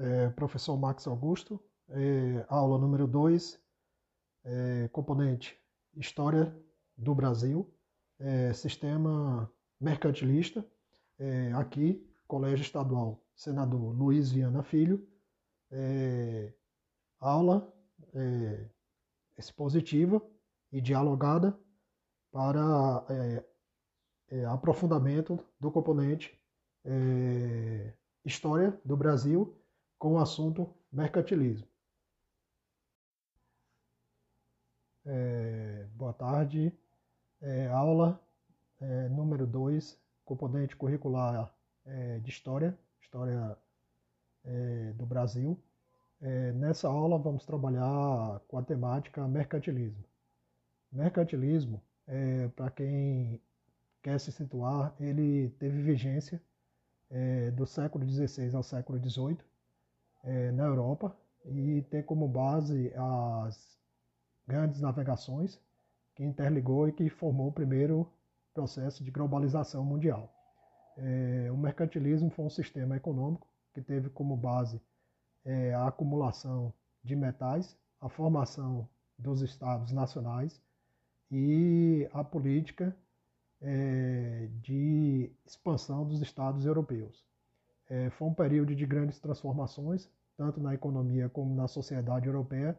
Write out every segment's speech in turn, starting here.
é, professor Max Augusto, é, aula número 2, é, componente História do Brasil, é, Sistema Mercantilista, é, aqui, Colégio Estadual Senador Luiz Viana Filho, é, aula expositiva e dialogada para aprofundamento do componente História do Brasil com o assunto mercantilismo. É, boa tarde. É, aula é, número 2, componente curricular é, de História, História é, do Brasil. É, nessa aula vamos trabalhar com a temática mercantilismo. Mercantilismo, para quem quer se situar, ele teve vigência do século XVI ao século XVIII é, na Europa e tem como base as grandes navegações que interligou e que formou o primeiro processo de globalização mundial. É, o mercantilismo foi um sistema econômico que teve como base é, a acumulação de metais, a formação dos estados nacionais e a política é, de expansão dos estados europeus. É, foi um período de grandes transformações, tanto na economia como na sociedade europeia,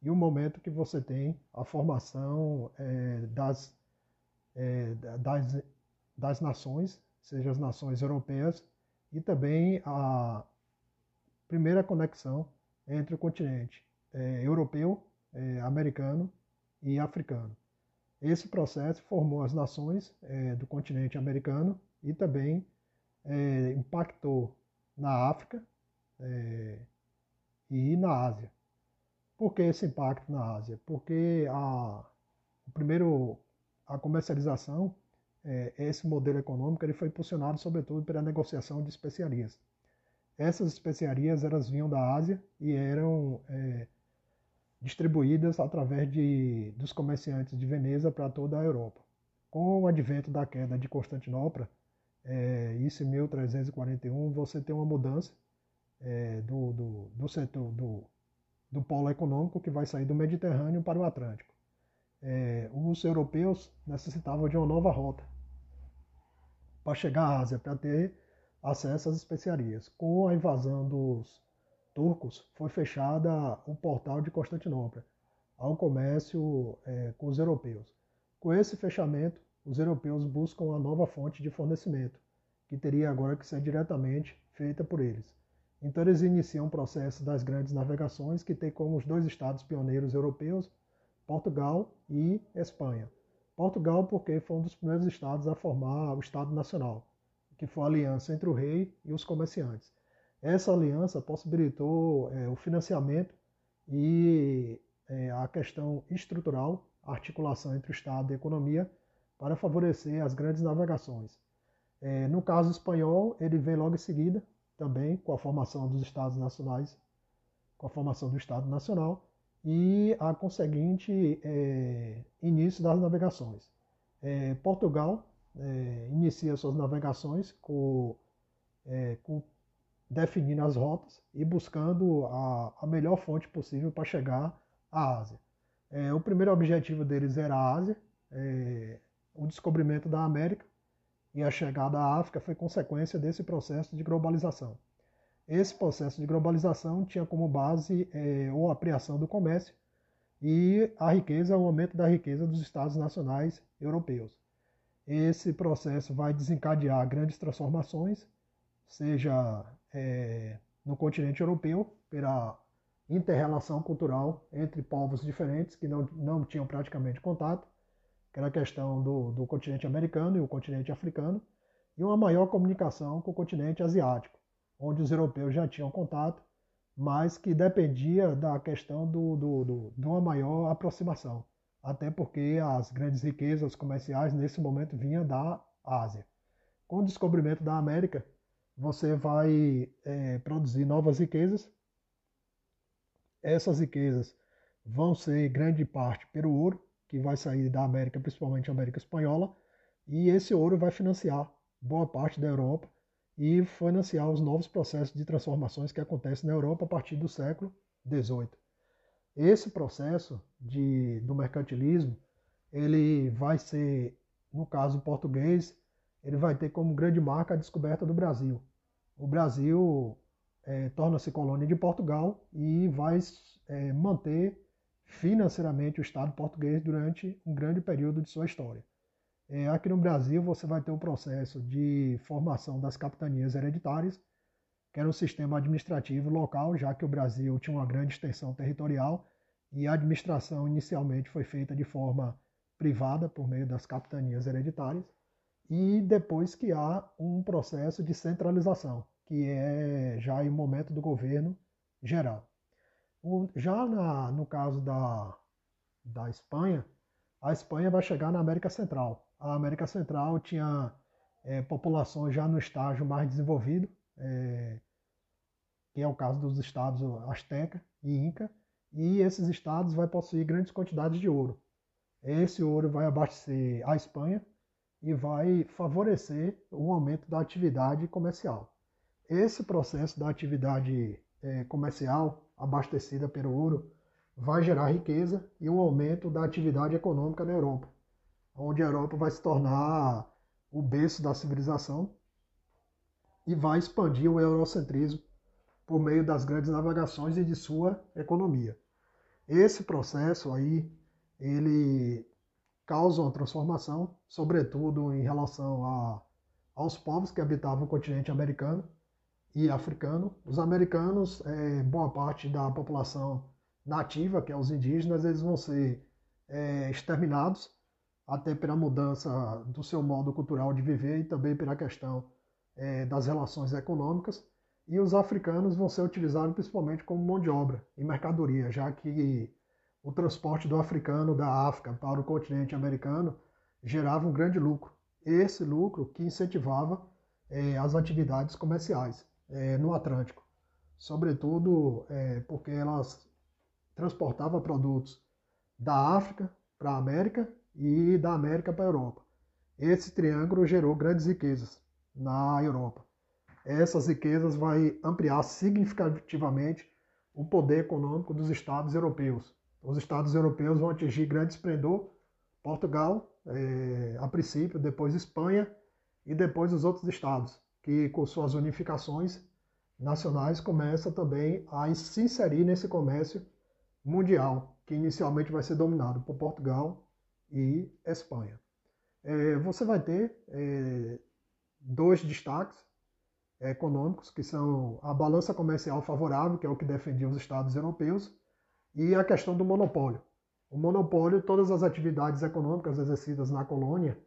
e o momento que você tem a formação é, das, é, das, das nações, seja as nações europeias, e também a primeira conexão entre o continente é, europeu, é, americano e africano. Esse processo formou as nações é, do continente americano e também é, impactou na África é, e na Ásia. Por que esse impacto na Ásia? Porque a, primeiro, a comercialização, é, esse modelo econômico, ele foi impulsionado sobretudo pela negociação de especiarias. Essas especiarias elas vinham da Ásia e eram é, distribuídas através de, dos comerciantes de Veneza para toda a Europa. Com o advento da queda de Constantinopla, é, isso em 1341, você tem uma mudança é, do, do, do, setor do, do polo econômico que vai sair do Mediterrâneo para o Atlântico. É, os europeus necessitavam de uma nova rota para chegar à Ásia, para ter acesso às especiarias. Com a invasão dos turcos, foi fechada o portal de Constantinopla ao comércio é, com os europeus. Com esse fechamento, os europeus buscam uma nova fonte de fornecimento, que teria agora que ser diretamente feita por eles. Então eles iniciam o processo das grandes navegações, que tem como os dois estados pioneiros europeus, Portugal e Espanha. Portugal porque foi um dos primeiros estados a formar o Estado Nacional, que foi a aliança entre o rei e os comerciantes. Essa aliança possibilitou é, o financiamento e é, a questão estrutural, articulação entre o Estado e a economia, para favorecer as grandes navegações. É, no caso espanhol, ele vem logo em seguida, também com a formação dos Estados Nacionais, com a formação do Estado Nacional e a conseguinte é, início das navegações. É, Portugal é, inicia suas navegações com, é, com, definindo as rotas e buscando a, a melhor fonte possível para chegar à Ásia. É, o primeiro objetivo deles era a Ásia, é, o descobrimento da América e a chegada à África foi consequência desse processo de globalização. Esse processo de globalização tinha como base é, a ampliação do comércio e a riqueza, o aumento da riqueza dos estados nacionais europeus. Esse processo vai desencadear grandes transformações, seja é, no continente europeu, pela interrelação cultural entre povos diferentes que não, não tinham praticamente contato, que era a questão do, do continente americano e o continente africano, e uma maior comunicação com o continente asiático, onde os europeus já tinham contato, mas que dependia da questão do, do, do, de uma maior aproximação, até porque as grandes riquezas comerciais nesse momento vinham da Ásia. Com o descobrimento da América, você vai é, produzir novas riquezas. Essas riquezas vão ser grande parte pelo ouro, que vai sair da América, principalmente América Espanhola, e esse ouro vai financiar boa parte da Europa e financiar os novos processos de transformações que acontecem na Europa a partir do século XVIII. Esse processo de, do mercantilismo, ele vai ser, no caso português, ele vai ter como grande marca a descoberta do Brasil. O Brasil é, torna-se colônia de Portugal e vai é, manter financeiramente o Estado português durante um grande período de sua história. É, aqui no Brasil, você vai ter um processo de formação das capitanias hereditárias, que era um sistema administrativo local, já que o Brasil tinha uma grande extensão territorial e a administração inicialmente foi feita de forma privada, por meio das capitanias hereditárias, e depois que há um processo de centralização, que é já em momento do governo geral. Já na, no caso da, da Espanha, a Espanha vai chegar na América Central. A América Central tinha é, populações já no estágio mais desenvolvido, é, que é o caso dos estados Azteca e Inca, e esses estados vai possuir grandes quantidades de ouro. Esse ouro vai abastecer a Espanha e vai favorecer o aumento da atividade comercial. Esse processo da atividade é, comercial abastecida pelo ouro vai gerar riqueza e um aumento da atividade econômica na Europa, onde a Europa vai se tornar o berço da civilização e vai expandir o eurocentrismo por meio das grandes navegações e de sua economia. Esse processo aí, ele causa uma transformação, sobretudo em relação a, aos povos que habitavam o continente americano, e africano. Os americanos, é, boa parte da população nativa, que é os indígenas, eles vão ser é, exterminados, até pela mudança do seu modo cultural de viver e também pela questão é, das relações econômicas. E os africanos vão ser utilizados principalmente como mão de obra e mercadoria, já que o transporte do africano da África para o continente americano gerava um grande lucro. Esse lucro que incentivava é, as atividades comerciais é, no Atlântico, sobretudo é, porque elas transportavam produtos da África para a América e da América para a Europa. Esse triângulo gerou grandes riquezas na Europa. Essas riquezas vai ampliar significativamente o poder econômico dos estados europeus. Os estados europeus vão atingir grande esplendor, Portugal, é, a princípio, depois Espanha e depois os outros estados que com suas unificações nacionais começa também a se inserir nesse comércio mundial, que inicialmente vai ser dominado por Portugal e Espanha. É, você vai ter é, dois destaques econômicos, que são a balança comercial favorável, que é o que defendia os Estados europeus, e a questão do monopólio. O monopólio, todas as atividades econômicas exercidas na colônia,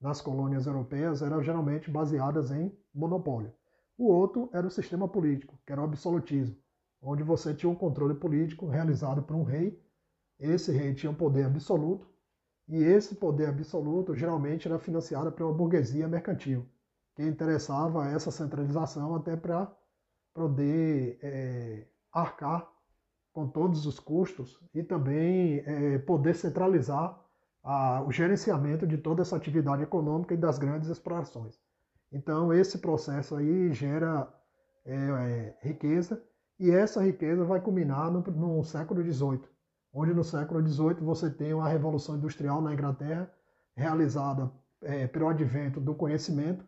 nas colônias europeias eram geralmente baseadas em monopólio. O outro era o sistema político, que era o absolutismo, onde você tinha um controle político realizado por um rei. Esse rei tinha um poder absoluto, e esse poder absoluto geralmente era financiado uma burguesia mercantil, que interessava essa centralização até para poder é, arcar com todos os custos e também é, poder centralizar a, o gerenciamento de toda essa atividade econômica e das grandes explorações. Então, esse processo aí gera é, é, riqueza e essa riqueza vai culminar no, no século XVIII, onde no século XVIII você tem uma revolução industrial na Inglaterra, realizada é, pelo advento do conhecimento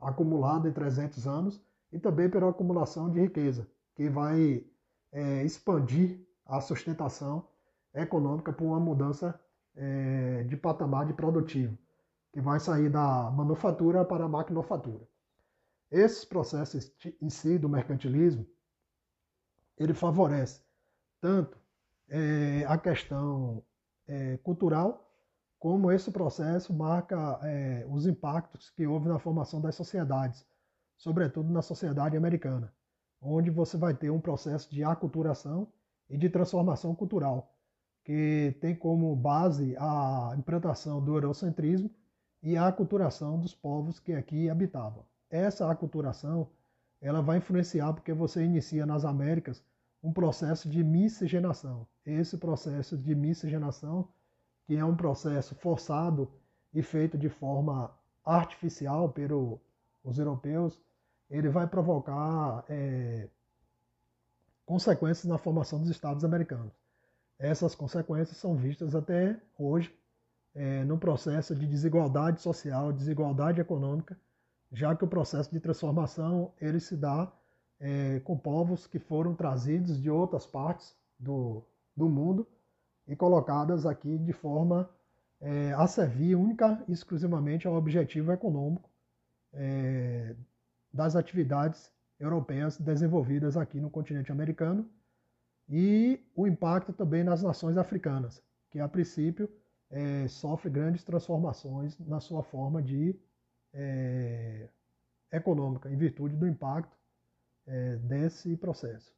acumulado em 300 anos e também pela acumulação de riqueza, que vai é, expandir a sustentação econômica por uma mudança é, de patamar de produtivo, que vai sair da manufatura para a maquinofatura. Esses processos em si do mercantilismo, ele favorece tanto é, a questão é, cultural, como esse processo marca é, os impactos que houve na formação das sociedades, sobretudo na sociedade americana, onde você vai ter um processo de aculturação e de transformação cultural, que tem como base a implantação do eurocentrismo e a aculturação dos povos que aqui habitavam. Essa aculturação ela vai influenciar porque você inicia nas Américas um processo de miscigenação. Esse processo de miscigenação, que é um processo forçado e feito de forma artificial pelos europeus, ele vai provocar é, consequências na formação dos Estados americanos. Essas consequências são vistas até hoje é, no processo de desigualdade social, desigualdade econômica, já que o processo de transformação ele se dá é, com povos que foram trazidos de outras partes do, do mundo e colocadas aqui de forma é, a servir única e exclusivamente ao objetivo econômico é, das atividades europeias desenvolvidas aqui no continente americano e o impacto também nas nações africanas, que a princípio é, sofre grandes transformações na sua forma de é, econômica, em virtude do impacto é, desse processo.